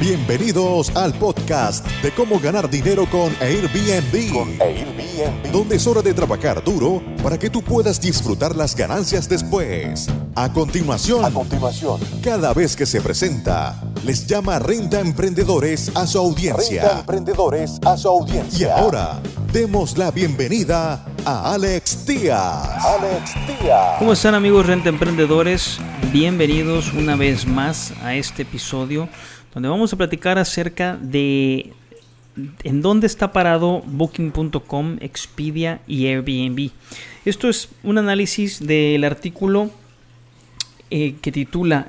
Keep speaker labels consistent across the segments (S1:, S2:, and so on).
S1: Bienvenidos al podcast de cómo ganar dinero con Airbnb.
S2: Con Airbnb.
S1: Donde es hora de trabajar duro para que tú puedas disfrutar las ganancias después. A continuación,
S2: A continuación,
S1: cada vez que se presenta, les llama Renta Emprendedores a su
S2: renta
S1: audiencia.
S2: emprendedores a su
S1: Y
S2: audiencia.
S1: ahora, demos la bienvenida a Alex Díaz.
S2: Alex Díaz.
S3: ¿Cómo están amigos renta emprendedores? Bienvenidos una vez más a este episodio donde vamos a platicar acerca de en dónde está parado Booking.com, Expedia y Airbnb. Esto es un análisis del artículo eh, que titula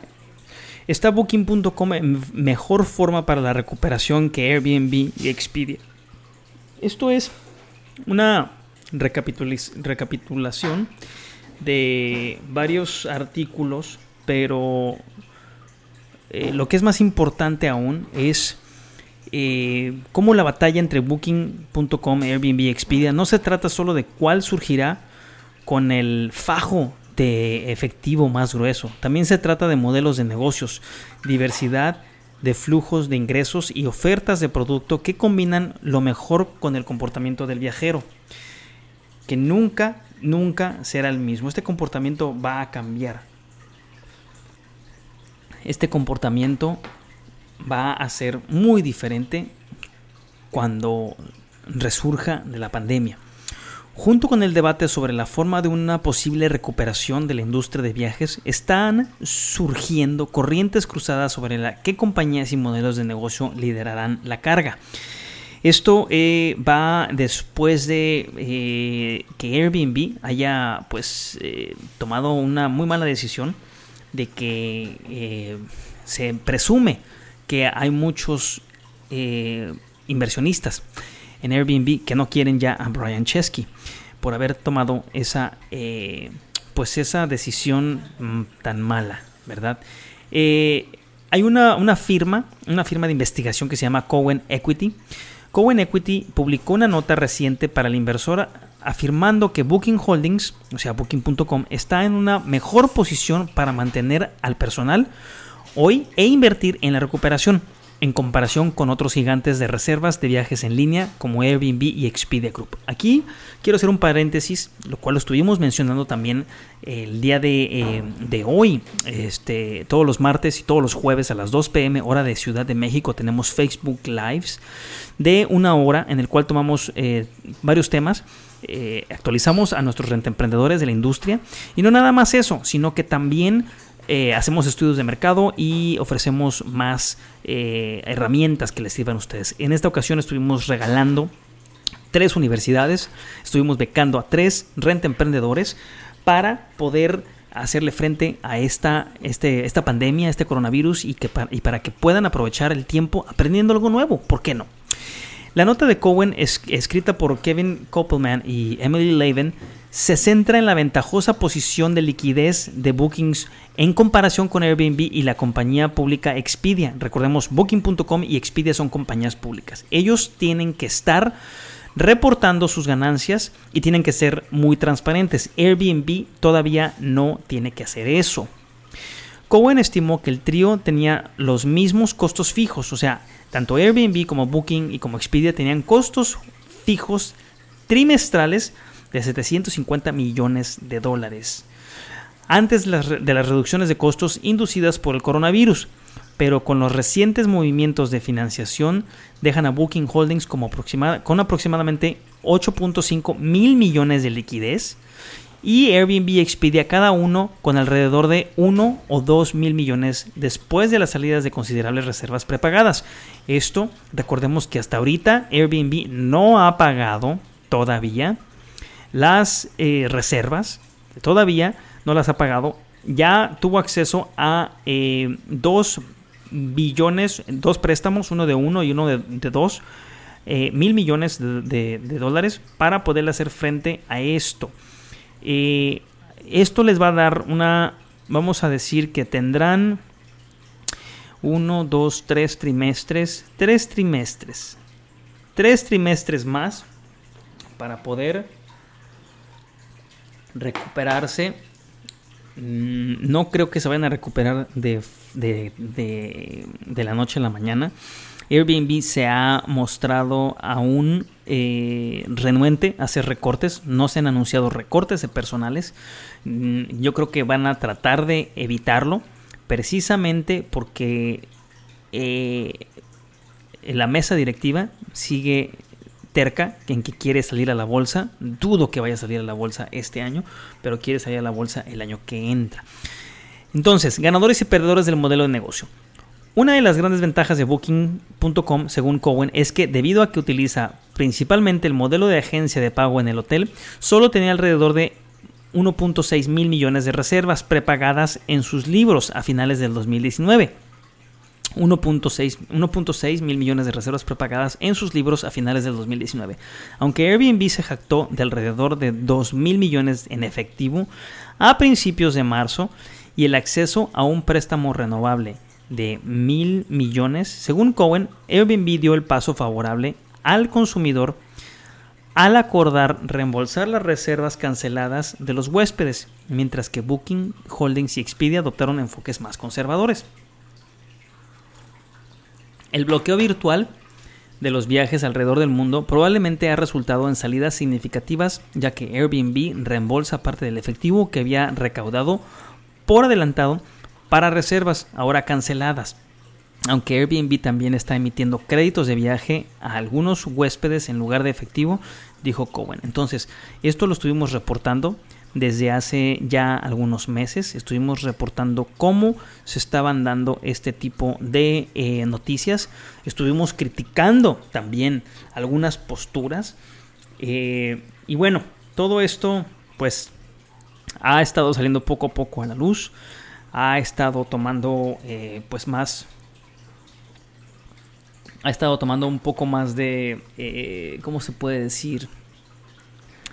S3: ¿Está Booking.com en mejor forma para la recuperación que Airbnb y Expedia? Esto es una recapitulación de varios artículos, pero eh, lo que es más importante aún es eh, cómo la batalla entre Booking.com, Airbnb Expedia no se trata solo de cuál surgirá con el fajo de efectivo más grueso. También se trata de modelos de negocios, diversidad de flujos de ingresos y ofertas de producto que combinan lo mejor con el comportamiento del viajero que nunca, nunca será el mismo. Este comportamiento va a cambiar. Este comportamiento va a ser muy diferente cuando resurja de la pandemia. Junto con el debate sobre la forma de una posible recuperación de la industria de viajes, están surgiendo corrientes cruzadas sobre la qué compañías y modelos de negocio liderarán la carga. Esto eh, va después de eh, que Airbnb haya pues eh, tomado una muy mala decisión de que eh, se presume que hay muchos eh, inversionistas en Airbnb que no quieren ya a Brian Chesky por haber tomado esa eh, pues esa decisión mm, tan mala, ¿verdad? Hay una, una firma, una firma de investigación que se llama Cowen Equity. Cowen Equity publicó una nota reciente para la inversora afirmando que Booking Holdings, o sea, Booking.com, está en una mejor posición para mantener al personal hoy e invertir en la recuperación en comparación con otros gigantes de reservas de viajes en línea como Airbnb y Expedia Group. Aquí quiero hacer un paréntesis, lo cual lo estuvimos mencionando también el día de, eh, hoy, este, todos los martes y todos los jueves a las 2 pm hora de Ciudad de México tenemos Facebook Lives de una hora en el cual tomamos eh, varios temas. eh, actualizamos a nuestros rentemprendedores de la industria y no nada más eso, sino que también eh, hacemos estudios de mercado y ofrecemos más eh, herramientas que les sirvan a ustedes. En esta ocasión estuvimos regalando tres universidades, estuvimos becando a tres renta emprendedores para poder hacerle frente a esta, este, esta pandemia, este coronavirus y, que, y para que puedan aprovechar el tiempo aprendiendo algo nuevo. ¿Por qué no? La nota de Cowen, es, escrita por Kevin Koppelman y Emily Levin, se centra en la ventajosa posición de liquidez de Bookings en comparación con Airbnb y la compañía pública Expedia. Recordemos, Booking.com y Expedia son compañías públicas. Ellos tienen que estar reportando sus ganancias y tienen que ser muy transparentes. Airbnb todavía no tiene que hacer eso. Cowen estimó que el trío tenía los mismos costos fijos, o sea, tanto Airbnb como Booking y como Expedia tenían costos fijos trimestrales de 750 millones de dólares antes de las, reducciones de costos inducidas por el coronavirus, pero con los recientes movimientos de financiación dejan a Booking Holdings como aproximada- con aproximadamente 8.5 mil millones de liquidez y Airbnb Expedia cada uno con alrededor de 1 o 2 mil millones después de las salidas de considerables reservas prepagadas. Esto, recordemos que hasta ahorita Airbnb no ha pagado todavía las eh, reservas, todavía no las ha pagado, ya tuvo acceso a eh, dos billones, dos préstamos, uno de uno y uno de, dos, eh, mil millones de, dólares para poder hacer frente a esto. Esto les va a dar una, vamos a decir que tendrán uno, dos, tres trimestres, tres trimestres, tres trimestres más para poder recuperarse mm, no creo que se vayan a recuperar de, de, de, la noche a la mañana. Airbnb se ha mostrado aún eh, renuente a hacer recortes. No se han anunciado recortes de personales. Mm, yo creo que van a tratar de evitarlo precisamente porque eh, la mesa directiva sigue terca en que quiere salir a la bolsa. Dudo que vaya a salir a la bolsa este año, pero quiere salir a la bolsa el año que entra. Entonces, ganadores y perdedores del modelo de negocio. Una de las grandes ventajas de Booking.com, según Cowen, es que debido a que utiliza principalmente el modelo de agencia de pago en el hotel, solo tenía alrededor de 1.6 mil millones de reservas prepagadas en sus libros a finales del 2019. 1.6 mil millones de reservas prepagadas en sus libros a finales del 2019. Aunque Airbnb se jactó de alrededor de 2 mil millones en efectivo a principios de marzo y el acceso a un préstamo renovable de mil millones, según Cohen, Airbnb dio el paso favorable al consumidor al acordar reembolsar las reservas canceladas de los huéspedes, mientras que Booking, Holdings y Expedia adoptaron enfoques más conservadores. El bloqueo virtual de los viajes alrededor del mundo probablemente ha resultado en salidas significativas, ya que Airbnb reembolsa parte del efectivo que había recaudado por adelantado para reservas ahora canceladas. Aunque Airbnb también está emitiendo créditos de viaje a algunos huéspedes en lugar de efectivo, dijo Cowen. Entonces, esto lo estuvimos reportando desde hace ya algunos meses. Estuvimos reportando cómo se estaban dando este tipo de eh, noticias. Estuvimos criticando también algunas posturas. Eh, y bueno, todo esto pues ha estado saliendo poco a poco a la luz ha estado tomando eh, pues más ha estado tomando un poco más de cómo se puede decir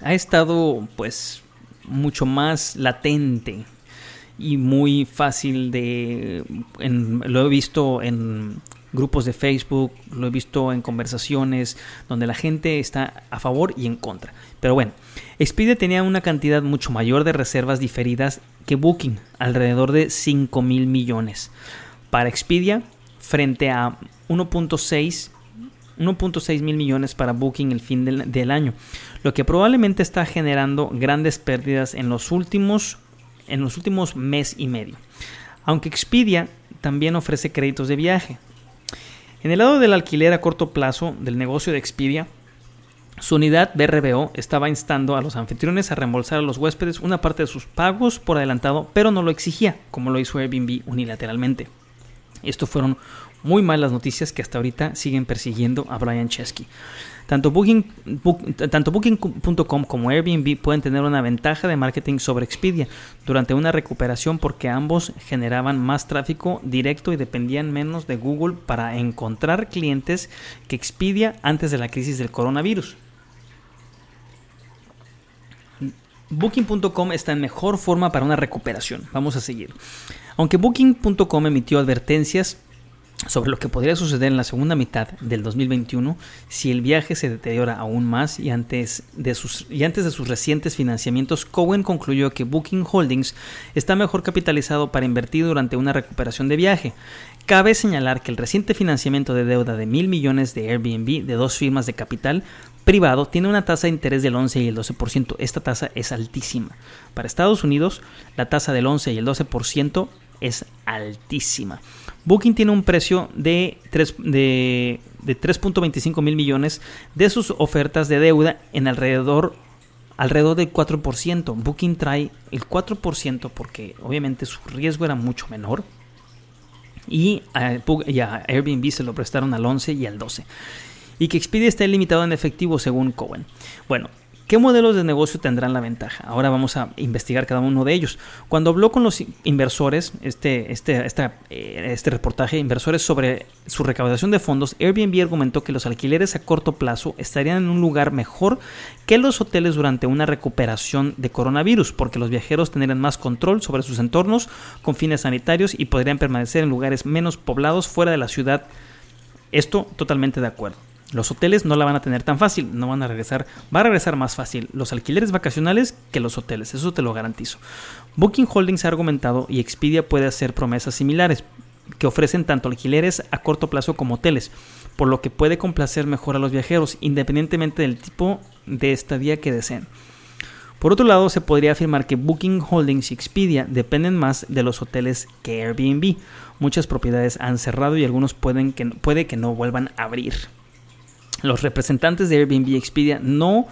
S3: ha estado pues mucho más latente y muy fácil de lo he visto en grupos de Facebook, lo he visto en conversaciones donde la gente está a favor y en contra. Pero bueno, Expedia tenía una cantidad mucho mayor de reservas diferidas que Booking, alrededor de 5 mil millones. Para Expedia, frente a 1.6 1.6 mil millones para Booking el fin del, año, lo que probablemente está generando grandes pérdidas en los últimos en los últimos mes y medio. Aunque Expedia también ofrece créditos de viaje, en el lado del alquiler a corto plazo del negocio de Expedia, su unidad BRBO estaba instando a los anfitriones a reembolsar a los huéspedes una parte de sus pagos por adelantado, pero no lo exigía, como lo hizo Airbnb unilateralmente. Esto fueron muy malas noticias que hasta ahorita siguen persiguiendo a Brian Chesky. Tanto Booking.com como Airbnb pueden tener una ventaja de marketing sobre Expedia durante una recuperación porque ambos generaban más tráfico directo y dependían menos de Google para encontrar clientes que Expedia antes de la crisis del coronavirus. Booking.com está en mejor forma para una recuperación. Vamos a seguir. Aunque Booking.com emitió advertencias sobre lo que podría suceder en la segunda mitad del 2021 si el viaje se deteriora aún más y antes de sus, y antes de sus recientes financiamientos, Cowen concluyó que Booking Holdings está mejor capitalizado para invertir durante una recuperación de viaje. Cabe señalar que el reciente financiamiento de deuda de mil millones de Airbnb de dos firmas de capital privado tiene una tasa de interés del 11 y el 12%. Esta tasa es altísima. Para Estados Unidos, la tasa del 11 y el 12% es altísima. Booking tiene un precio de 3.25 mil millones de sus ofertas de deuda en alrededor alrededor del 4%. Booking trae el 4% porque obviamente su riesgo era mucho menor. Y a, y a, Airbnb se lo prestaron al 11 y al 12. Y que Expedia está limitado en efectivo según Cohen. Bueno, ¿Qué modelos de negocio tendrán la ventaja? Ahora vamos a investigar cada uno de ellos. Cuando habló con los inversores, este, este, eh, este reportaje, inversores sobre su recaudación de fondos, Airbnb argumentó que los alquileres a corto plazo estarían en un lugar mejor que los hoteles durante una recuperación de coronavirus, porque los viajeros tendrían más control sobre sus entornos con fines sanitarios y podrían permanecer en lugares menos poblados fuera de la ciudad. Esto totalmente de acuerdo. Los hoteles no la van a tener tan fácil, no van a regresar, va a regresar más fácil los alquileres vacacionales que los hoteles, eso te lo garantizo. Booking Holdings ha argumentado y Expedia puede hacer promesas similares, que ofrecen tanto alquileres a corto plazo como hoteles, por lo que puede complacer mejor a los viajeros, independientemente del tipo de estadía que deseen. Por otro lado, se podría afirmar que Booking Holdings y Expedia dependen más de los hoteles que Airbnb. Muchas propiedades han cerrado y algunos pueden que, puede que no vuelvan a abrir. Los representantes de Airbnb Expedia no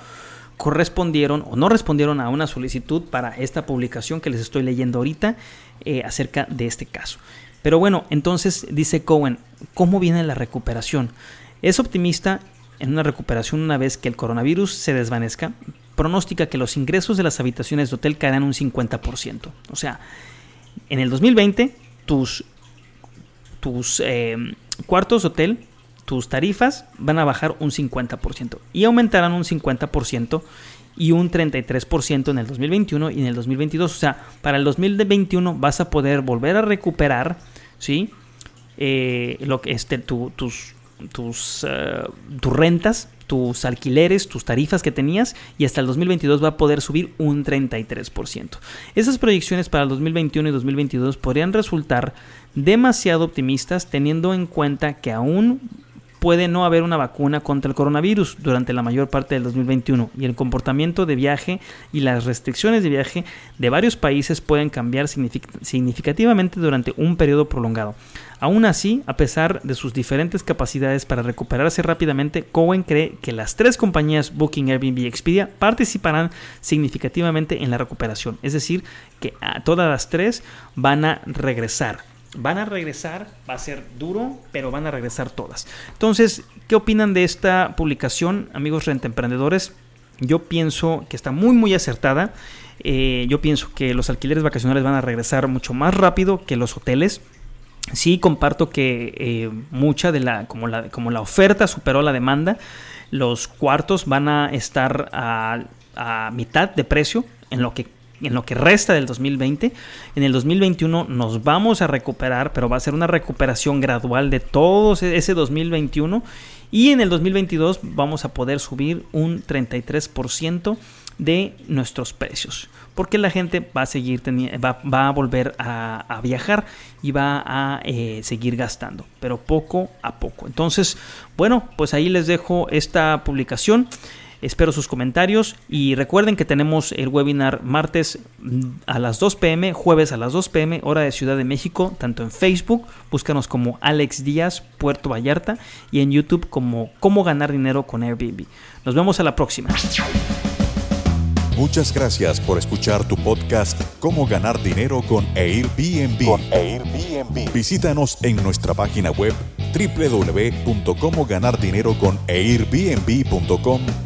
S3: correspondieron o no respondieron a una solicitud para esta publicación que les estoy leyendo ahorita eh, acerca de este caso. Pero bueno, entonces dice Cohen, ¿cómo viene la recuperación? Es optimista en una recuperación una vez que el coronavirus se desvanezca, pronostica que los ingresos de las habitaciones de hotel caerán un 50%. O sea, en el 2020 tus, tus eh, cuartos de hotel, tus tarifas van a bajar un 50% y aumentarán un 50% y un 33% en el 2021 y en el 2022. O sea, para el 2021 vas a poder volver a recuperar, ¿sí? Eh, lo que este, tus, tus, eh, tus rentas, tus alquileres, tus tarifas que tenías y hasta el 2022 va a poder subir un 33%. Esas proyecciones para el 2021 y 2022 podrían resultar demasiado optimistas teniendo en cuenta que aún puede no haber una vacuna contra el coronavirus durante la mayor parte del 2021 y el comportamiento de viaje y las restricciones de viaje de varios países pueden cambiar significativamente durante un periodo prolongado. Aún así, a pesar de sus diferentes capacidades para recuperarse rápidamente, Cohen cree que las tres compañías Booking, Airbnb y Expedia participarán significativamente en la recuperación, es decir, que a todas las tres van a regresar van a regresar, va a ser duro, pero van a regresar todas. Entonces, ¿qué opinan de esta publicación, amigos renta emprendedores? Yo pienso que está muy, muy acertada. Eh, yo pienso que los alquileres vacacionales van a regresar mucho más rápido que los hoteles. Sí, comparto que eh, mucha de la como, la, como la oferta superó la demanda, los cuartos van a estar a, a mitad de precio en lo que en lo que resta del 2020. En el 2021 nos vamos a recuperar, pero va a ser una recuperación gradual de todo ese 2021. Y en el 2022 vamos a poder subir un 33% de nuestros precios. Porque la gente va a seguir va, va a volver a, viajar y va a eh, seguir gastando, pero poco a poco. Entonces, bueno, pues ahí les dejo esta publicación. Espero sus comentarios y recuerden que tenemos el webinar martes mm, a las 2 pm, jueves a las 2 pm, hora de Ciudad de México, tanto en Facebook, búscanos como Alex Díaz, Puerto Vallarta, y en YouTube como Cómo ganar dinero con Airbnb. Nos vemos a la próxima.
S1: Muchas gracias por escuchar tu podcast Cómo ganar dinero con Airbnb.
S2: Con Airbnb.
S1: Visítanos en nuestra página web www.comoganardineroconairbnb.com